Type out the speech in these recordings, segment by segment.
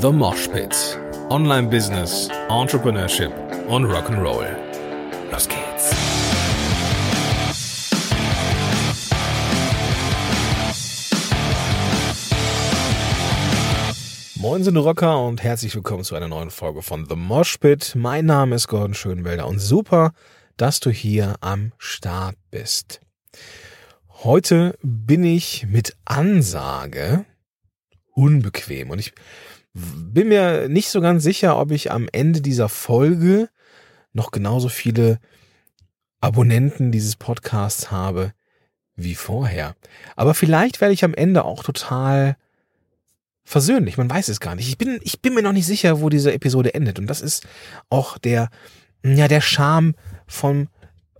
The Mosh Pit. Online Business, Entrepreneurship und Rock'n'Roll. Los geht's. Moin sind Rocker und herzlich willkommen zu einer neuen Folge von The Mosh Pit. Mein Name ist Gordon Schönwelder und super, dass du hier am Start bist. Heute bin ich mit Ansage unbequem und ich bin mir nicht so ganz sicher, ob ich am Ende dieser Folge noch genauso viele Abonnenten dieses Podcasts habe wie vorher. Aber vielleicht werde ich am Ende auch total versöhnlich. Man weiß es gar nicht. Ich bin, ich bin mir noch nicht sicher, wo diese Episode endet. Und das ist auch der, ja, der Charme von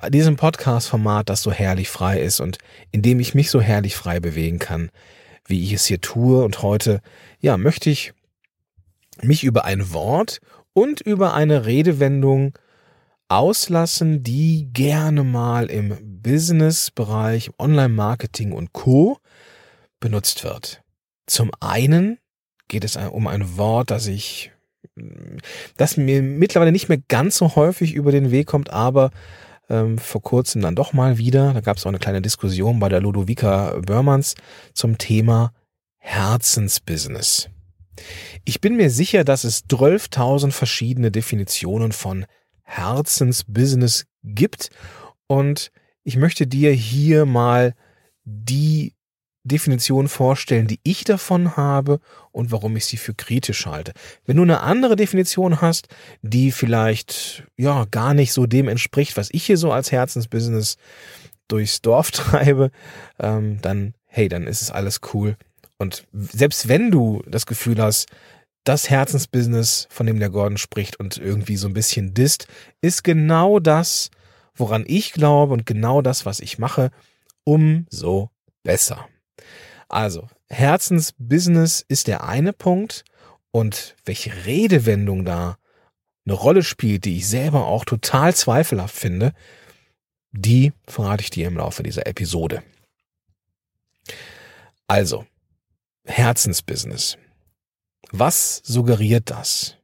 diesem Podcast-Format, das so herrlich frei ist und in dem ich mich so herrlich frei bewegen kann, wie ich es hier tue. Und heute, ja, möchte ich mich über ein Wort und über eine Redewendung auslassen, die gerne mal im Business-Bereich, Online-Marketing und Co. benutzt wird. Zum einen geht es um ein Wort, das ich, das mir mittlerweile nicht mehr ganz so häufig über den Weg kommt, aber ähm, vor kurzem dann doch mal wieder. Da gab es auch eine kleine Diskussion bei der Ludovica Börmanns zum Thema Herzensbusiness. Ich bin mir sicher, dass es 12.000 verschiedene Definitionen von Herzensbusiness gibt und ich möchte dir hier mal die Definition vorstellen, die ich davon habe und warum ich sie für kritisch halte. Wenn du eine andere Definition hast, die vielleicht ja gar nicht so dem entspricht, was ich hier so als Herzensbusiness durchs Dorf treibe, ähm, dann hey, dann ist es alles cool. Und selbst wenn du das Gefühl hast, das Herzensbusiness, von dem der Gordon spricht und irgendwie so ein bisschen disst, ist genau das, woran ich glaube und genau das, was ich mache, umso besser. Also, Herzensbusiness ist der eine Punkt und welche Redewendung da eine Rolle spielt, die ich selber auch total zweifelhaft finde, die verrate ich dir im Laufe dieser Episode. Also, Herzensbusiness. Was suggeriert das?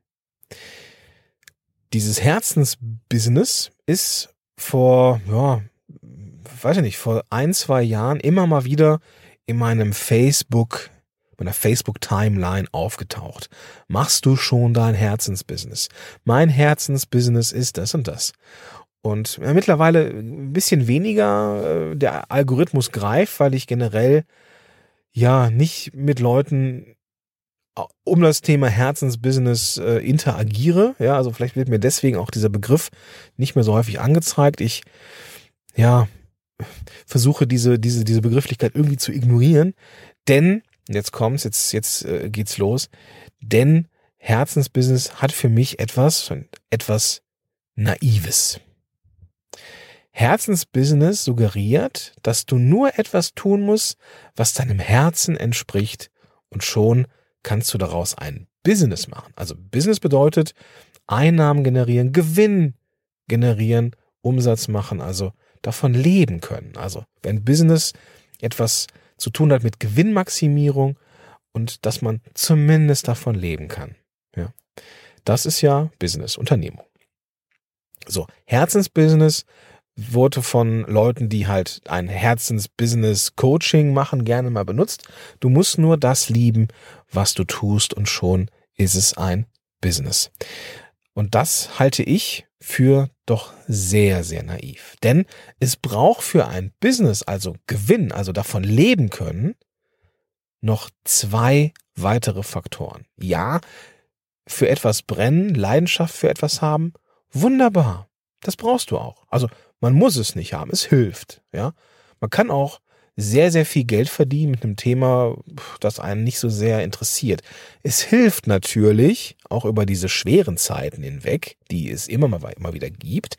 Dieses Herzensbusiness ist vor, ja, weiß ich nicht, vor ein, zwei Jahren immer mal wieder in meinem Facebook, meiner Facebook-Timeline aufgetaucht. Machst du schon dein Herzensbusiness? Mein Herzensbusiness ist das und das. Und ja, mittlerweile ein bisschen weniger äh, der Algorithmus greift, weil ich generell ja nicht mit Leuten äh, um das Thema Herzensbusiness äh, interagiere. Ja, also vielleicht wird mir deswegen auch dieser Begriff nicht mehr so häufig angezeigt. Ich ja versuche diese, diese, diese Begrifflichkeit irgendwie zu ignorieren. Denn, jetzt kommt's, jetzt, jetzt äh, geht's los, denn Herzensbusiness hat für mich etwas, etwas Naives. Herzensbusiness suggeriert, dass du nur etwas tun musst, was deinem Herzen entspricht und schon kannst du daraus ein Business machen. Also Business bedeutet Einnahmen generieren, Gewinn generieren, Umsatz machen, also davon leben können. Also wenn Business etwas zu tun hat mit Gewinnmaximierung und dass man zumindest davon leben kann. Ja. Das ist ja Business, Unternehmung. So, Herzensbusiness wurde von Leuten, die halt ein Herzensbusiness-Coaching machen, gerne mal benutzt. Du musst nur das lieben, was du tust und schon ist es ein Business. Und das halte ich für doch sehr, sehr naiv. Denn es braucht für ein Business, also Gewinn, also davon leben können, noch zwei weitere Faktoren. Ja, für etwas brennen, Leidenschaft für etwas haben, wunderbar. Das brauchst du auch. Also man muss es nicht haben, es hilft. Ja, man kann auch sehr, sehr viel Geld verdienen mit einem Thema, das einen nicht so sehr interessiert. Es hilft natürlich, auch über diese schweren Zeiten hinweg, die es immer mal immer wieder gibt,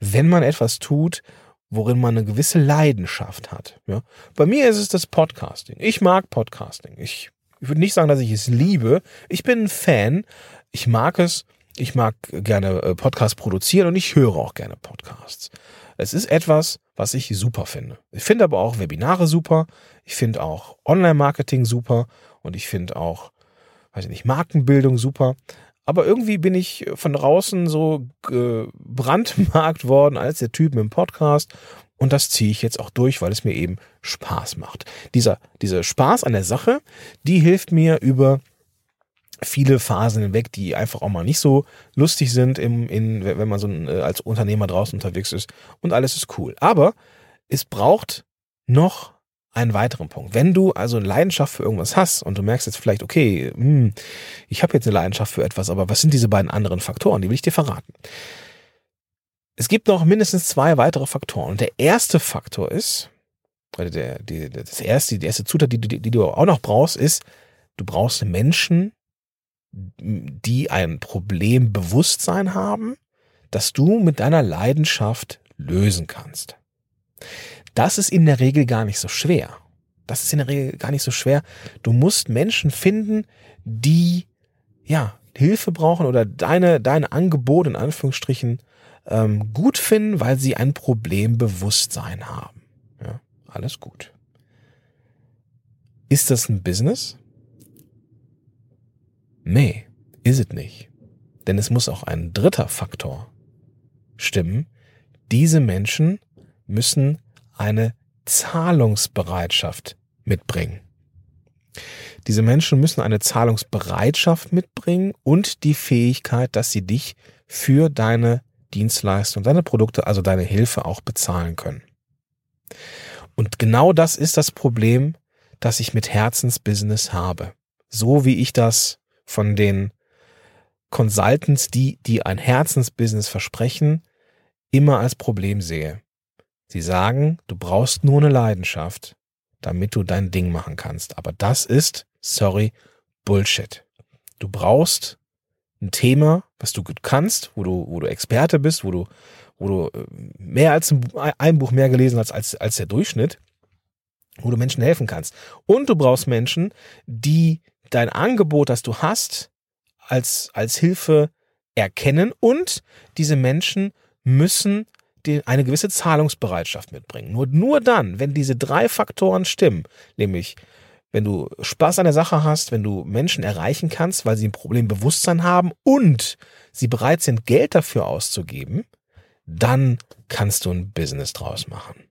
wenn man etwas tut, worin man eine gewisse Leidenschaft hat. Ja? Bei mir ist es das Podcasting. Ich mag Podcasting. Ich, ich würde nicht sagen, dass ich es liebe. Ich bin ein Fan. Ich mag es. Ich mag gerne äh, Podcasts produzieren und ich höre auch gerne Podcasts. Es ist etwas, was ich super finde. Ich finde aber auch Webinare super. Ich finde auch Online-Marketing super. Und ich finde auch weiß ich nicht, Markenbildung super. Aber irgendwie bin ich von draußen so brandmarkt worden als der Typ im Podcast. Und das ziehe ich jetzt auch durch, weil es mir eben Spaß macht. Dieser, dieser Spaß an der Sache, die hilft mir über viele Phasen hinweg, die einfach auch mal nicht so lustig sind, im, in, wenn man so ein, äh, als Unternehmer draußen unterwegs ist. Und alles ist cool. Aber es braucht noch einen weiteren Punkt. Wenn du also eine Leidenschaft für irgendwas hast und du merkst jetzt vielleicht, okay, hm, ich habe jetzt eine Leidenschaft für etwas, aber was sind diese beiden anderen Faktoren? Die will ich dir verraten. Es gibt noch mindestens zwei weitere Faktoren. Und der erste Faktor ist, oder der, die, das erste, die erste Zutat, die, die, die du auch noch brauchst, ist, du brauchst Menschen, die ein Problembewusstsein haben, das du mit deiner Leidenschaft lösen kannst. Das ist in der Regel gar nicht so schwer. Das ist in der Regel gar nicht so schwer. Du musst Menschen finden, die ja Hilfe brauchen oder deine deine Angebote in Anführungsstrichen ähm, gut finden, weil sie ein Problembewusstsein haben. Ja, alles gut. Ist das ein Business? Nee, ist es nicht. Denn es muss auch ein dritter Faktor stimmen. Diese Menschen müssen eine Zahlungsbereitschaft mitbringen. Diese Menschen müssen eine Zahlungsbereitschaft mitbringen und die Fähigkeit, dass sie dich für deine Dienstleistung, deine Produkte, also deine Hilfe auch bezahlen können. Und genau das ist das Problem, das ich mit Herzensbusiness habe. So wie ich das von den Consultants, die, die ein Herzensbusiness versprechen, immer als Problem sehe. Sie sagen, du brauchst nur eine Leidenschaft, damit du dein Ding machen kannst. Aber das ist, sorry, Bullshit. Du brauchst ein Thema, was du gut kannst, wo du, wo du Experte bist, wo du, wo du äh, mehr als ein, ein Buch mehr gelesen hast als, als der Durchschnitt, wo du Menschen helfen kannst. Und du brauchst Menschen, die dein Angebot, das du hast, als, als Hilfe erkennen und diese Menschen müssen die, eine gewisse Zahlungsbereitschaft mitbringen. Nur, nur dann, wenn diese drei Faktoren stimmen, nämlich wenn du Spaß an der Sache hast, wenn du Menschen erreichen kannst, weil sie ein Problembewusstsein haben und sie bereit sind, Geld dafür auszugeben, dann kannst du ein Business draus machen.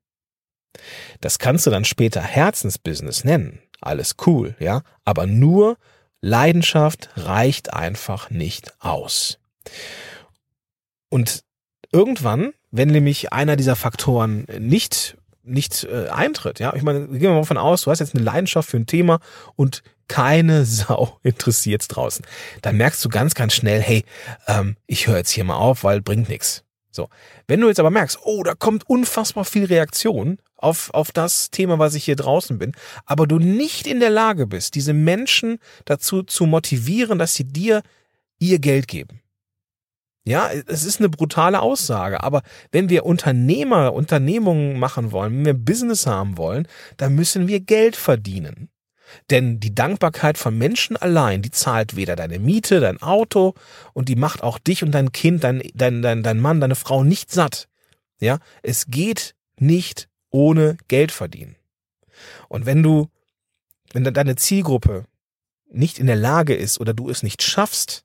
Das kannst du dann später Herzensbusiness nennen. Alles cool, ja. Aber nur Leidenschaft reicht einfach nicht aus. Und irgendwann, wenn nämlich einer dieser Faktoren nicht nicht äh, eintritt. Ja, ich meine, gehen wir mal davon aus, du hast jetzt eine Leidenschaft für ein Thema und keine Sau interessiert draußen. Dann merkst du ganz, ganz schnell, hey, ähm, ich höre jetzt hier mal auf, weil bringt nichts. So, wenn du jetzt aber merkst, oh, da kommt unfassbar viel Reaktion auf, auf das Thema, was ich hier draußen bin, aber du nicht in der Lage bist, diese Menschen dazu zu motivieren, dass sie dir ihr Geld geben, ja, es ist eine brutale Aussage, aber wenn wir Unternehmer, Unternehmungen machen wollen, wenn wir Business haben wollen, dann müssen wir Geld verdienen. Denn die Dankbarkeit von Menschen allein, die zahlt weder deine Miete, dein Auto und die macht auch dich und dein Kind, dein, dein, dein, dein Mann, deine Frau nicht satt. Ja, es geht nicht ohne Geld verdienen. Und wenn du, wenn deine Zielgruppe nicht in der Lage ist oder du es nicht schaffst,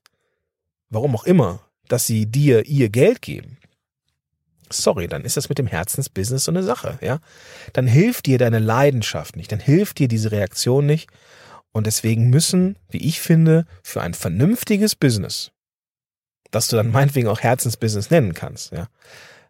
warum auch immer, dass sie dir ihr Geld geben, sorry, dann ist das mit dem Herzensbusiness so eine Sache, ja. Dann hilft dir deine Leidenschaft nicht, dann hilft dir diese Reaktion nicht. Und deswegen müssen, wie ich finde, für ein vernünftiges Business, das du dann meinetwegen auch Herzensbusiness nennen kannst, ja,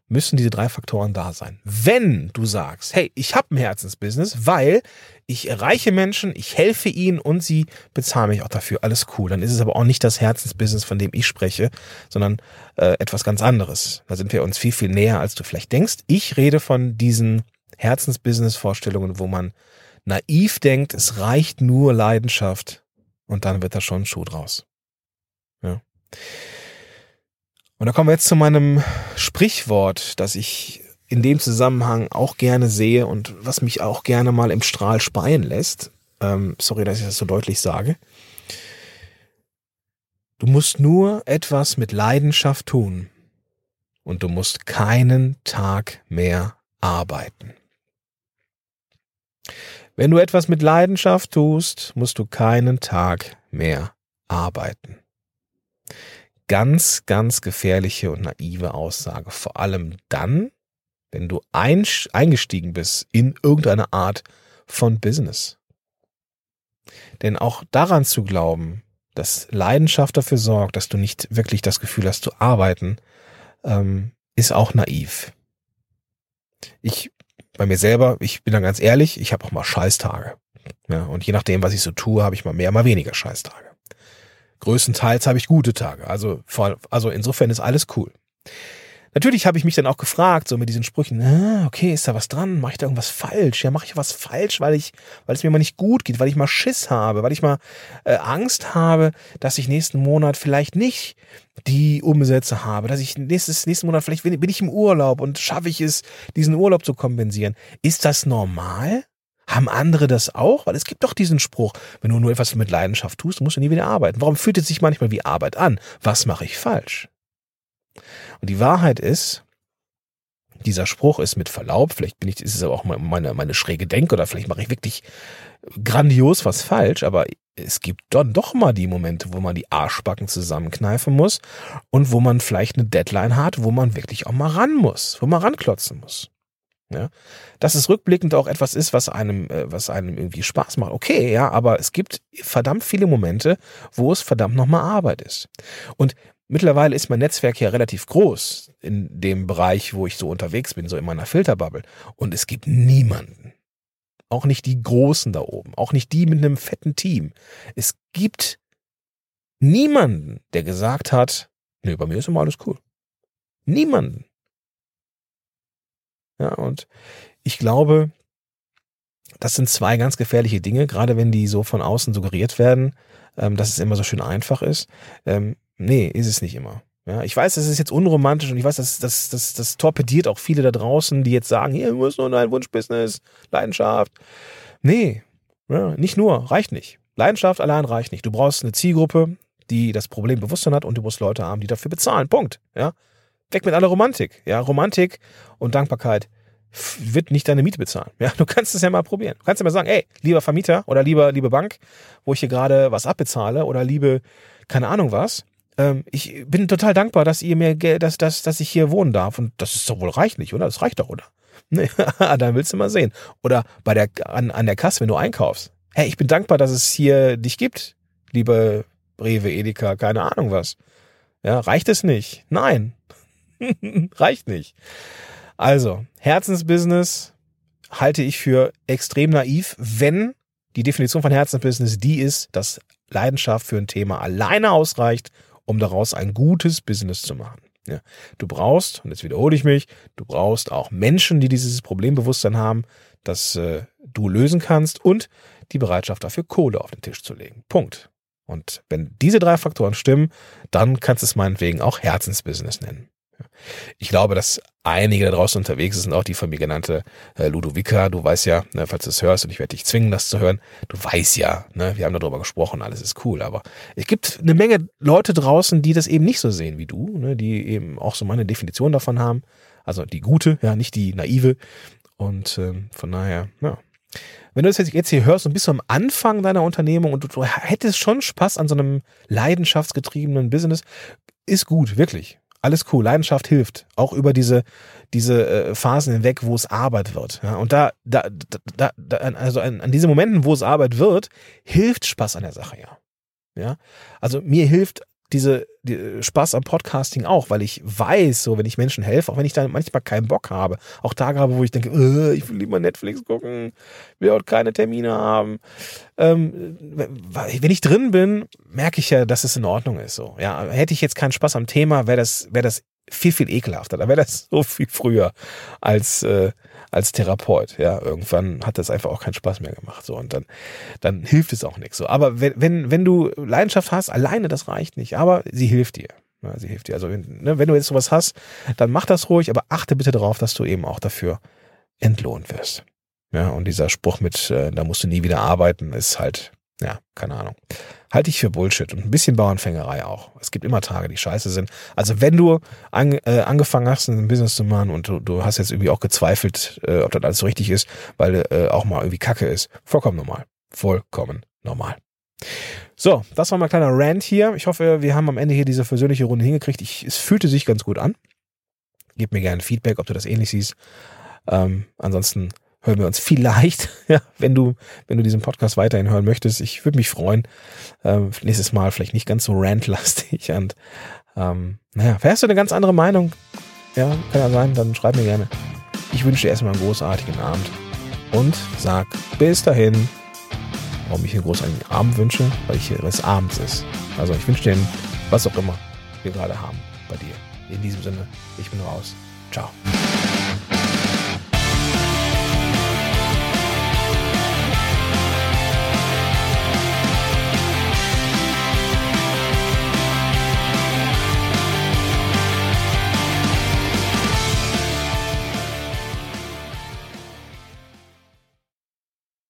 müssen diese drei Faktoren da sein. Wenn du sagst, hey, ich habe ein Herzensbusiness, weil ich erreiche Menschen, ich helfe ihnen und sie bezahlen mich auch dafür, alles cool. Dann ist es aber auch nicht das Herzensbusiness, von dem ich spreche, sondern äh, etwas ganz anderes. Da sind wir uns viel, viel näher, als du vielleicht denkst. Ich rede von diesen Herzensbusiness-Vorstellungen, wo man naiv denkt, es reicht nur Leidenschaft und dann wird da schon ein Schuh draus. Ja. Und da kommen wir jetzt zu meinem Sprichwort, das ich in dem Zusammenhang auch gerne sehe und was mich auch gerne mal im Strahl speien lässt. Ähm, sorry, dass ich das so deutlich sage. Du musst nur etwas mit Leidenschaft tun und du musst keinen Tag mehr arbeiten. Wenn du etwas mit Leidenschaft tust, musst du keinen Tag mehr arbeiten. Ganz, ganz gefährliche und naive Aussage. Vor allem dann, wenn du eingestiegen bist in irgendeine Art von Business. Denn auch daran zu glauben, dass Leidenschaft dafür sorgt, dass du nicht wirklich das Gefühl hast zu arbeiten, ähm, ist auch naiv. Ich, bei mir selber, ich bin da ganz ehrlich, ich habe auch mal Scheißtage. Ja, und je nachdem, was ich so tue, habe ich mal mehr, mal weniger Scheißtage. Größtenteils habe ich gute Tage. Also, also insofern ist alles cool. Natürlich habe ich mich dann auch gefragt, so mit diesen Sprüchen, ah, okay, ist da was dran? Mache ich da irgendwas falsch? Ja, mache ich was falsch, weil ich, weil es mir mal nicht gut geht, weil ich mal Schiss habe, weil ich mal äh, Angst habe, dass ich nächsten Monat vielleicht nicht die Umsätze habe, dass ich nächstes, nächsten Monat vielleicht bin, bin ich im Urlaub und schaffe ich es, diesen Urlaub zu kompensieren. Ist das normal? Haben andere das auch? Weil es gibt doch diesen Spruch, wenn du nur etwas mit Leidenschaft tust, musst du nie wieder arbeiten. Warum fühlt es sich manchmal wie Arbeit an? Was mache ich falsch? Und die Wahrheit ist, dieser Spruch ist mit Verlaub, vielleicht bin ich, ist es aber auch meine, meine schräge Denke oder vielleicht mache ich wirklich grandios was falsch, aber es gibt dann doch mal die Momente, wo man die Arschbacken zusammenkneifen muss und wo man vielleicht eine Deadline hat, wo man wirklich auch mal ran muss, wo man ranklotzen muss. Ja, dass es rückblickend auch etwas ist, was einem, äh, was einem irgendwie Spaß macht. Okay, ja, aber es gibt verdammt viele Momente, wo es verdammt nochmal Arbeit ist. Und Mittlerweile ist mein Netzwerk ja relativ groß in dem Bereich, wo ich so unterwegs bin, so in meiner Filterbubble. Und es gibt niemanden, auch nicht die Großen da oben, auch nicht die mit einem fetten Team. Es gibt niemanden, der gesagt hat, nee, bei mir ist immer alles cool. Niemanden. Ja, und ich glaube, das sind zwei ganz gefährliche Dinge, gerade wenn die so von außen suggeriert werden, ähm, dass es immer so schön einfach ist. Ähm, Nee, ist es nicht immer. Ja, ich weiß, das ist jetzt unromantisch und ich weiß, das, das, das, das torpediert auch viele da draußen, die jetzt sagen, hier muss nur ein Wunschbusiness, Leidenschaft. Nee, ja, nicht nur, reicht nicht. Leidenschaft allein reicht nicht. Du brauchst eine Zielgruppe, die das Problem Bewusstsein hat und du musst Leute haben, die dafür bezahlen. Punkt. Ja. Weg mit aller Romantik. Ja, Romantik und Dankbarkeit wird nicht deine Miete bezahlen. Ja, du kannst es ja mal probieren. Du kannst ja mal sagen, ey, lieber Vermieter oder lieber, liebe Bank, wo ich hier gerade was abbezahle oder liebe, keine Ahnung was, ähm, ich bin total dankbar, dass ihr mir, dass, dass, dass ich hier wohnen darf. Und das ist doch wohl reichlich, oder? Das reicht doch, oder? Nee, dann willst du mal sehen. Oder bei der, an, an der Kasse, wenn du einkaufst. Hey, ich bin dankbar, dass es hier dich gibt, liebe Rewe, Edeka, keine Ahnung was. Ja, reicht es nicht? Nein. reicht nicht. Also, Herzensbusiness halte ich für extrem naiv, wenn die Definition von Herzensbusiness die ist, dass Leidenschaft für ein Thema alleine ausreicht um daraus ein gutes Business zu machen. Ja, du brauchst, und jetzt wiederhole ich mich, du brauchst auch Menschen, die dieses Problembewusstsein haben, das äh, du lösen kannst und die Bereitschaft dafür, Kohle auf den Tisch zu legen. Punkt. Und wenn diese drei Faktoren stimmen, dann kannst du es meinetwegen auch Herzensbusiness nennen. Ich glaube, dass einige da draußen unterwegs sind, auch die von mir genannte äh, Ludovica. Du weißt ja, ne, falls du es hörst und ich werde dich zwingen, das zu hören, du weißt ja, ne, wir haben darüber gesprochen, alles ist cool. Aber es gibt eine Menge Leute draußen, die das eben nicht so sehen wie du, ne, die eben auch so meine Definition davon haben. Also die gute, ja, nicht die naive. Und ähm, von daher, ja. Wenn du das jetzt hier hörst und bist du am Anfang deiner Unternehmung und du, du hättest schon Spaß an so einem leidenschaftsgetriebenen Business, ist gut, wirklich alles cool. Leidenschaft hilft. Auch über diese, diese äh, Phasen hinweg, wo es Arbeit wird. Ja, und da, da, da, da also an, an diesen Momenten, wo es Arbeit wird, hilft Spaß an der Sache ja. Ja, also mir hilft diese die Spaß am Podcasting auch, weil ich weiß, so wenn ich Menschen helfe, auch wenn ich da manchmal keinen Bock habe, auch Tage habe, wo ich denke, äh, ich will lieber Netflix gucken, will auch keine Termine haben. Ähm, wenn ich drin bin, merke ich ja, dass es in Ordnung ist. So, ja, hätte ich jetzt keinen Spaß am Thema, wäre das wäre das viel viel ekelhafter. Da wäre das so viel früher als äh, als Therapeut. Ja, irgendwann hat das einfach auch keinen Spaß mehr gemacht. So und dann, dann hilft es auch nichts. So, aber wenn, wenn, wenn du Leidenschaft hast, alleine das reicht nicht. Aber sie hilft dir. Ja, sie hilft dir. Also wenn, ne, wenn du jetzt sowas hast, dann mach das ruhig, aber achte bitte darauf, dass du eben auch dafür entlohnt wirst. Ja, und dieser Spruch mit, äh, da musst du nie wieder arbeiten, ist halt ja, keine Ahnung. Halte ich für Bullshit und ein bisschen Bauernfängerei auch. Es gibt immer Tage, die scheiße sind. Also wenn du an, äh, angefangen hast, ein Business zu machen und du, du hast jetzt irgendwie auch gezweifelt, äh, ob das alles so richtig ist, weil äh, auch mal irgendwie Kacke ist, vollkommen normal. Vollkommen normal. So, das war mein kleiner Rant hier. Ich hoffe, wir haben am Ende hier diese versöhnliche Runde hingekriegt. Ich, es fühlte sich ganz gut an. Gib mir gerne Feedback, ob du das ähnlich siehst. Ähm, ansonsten hören wir uns vielleicht, ja, wenn du, wenn du diesen Podcast weiterhin hören möchtest. Ich würde mich freuen. Ähm, nächstes Mal vielleicht nicht ganz so rantlastig und ähm, naja, hast du eine ganz andere Meinung? Ja, kann ja sein, dann schreib mir gerne. Ich wünsche dir erstmal einen großartigen Abend und sag bis dahin. Warum ich einen großartigen Abend wünsche? Weil ich hier es abends ist. Also ich wünsche dir was auch immer wir gerade haben bei dir. In diesem Sinne, ich bin raus. Ciao.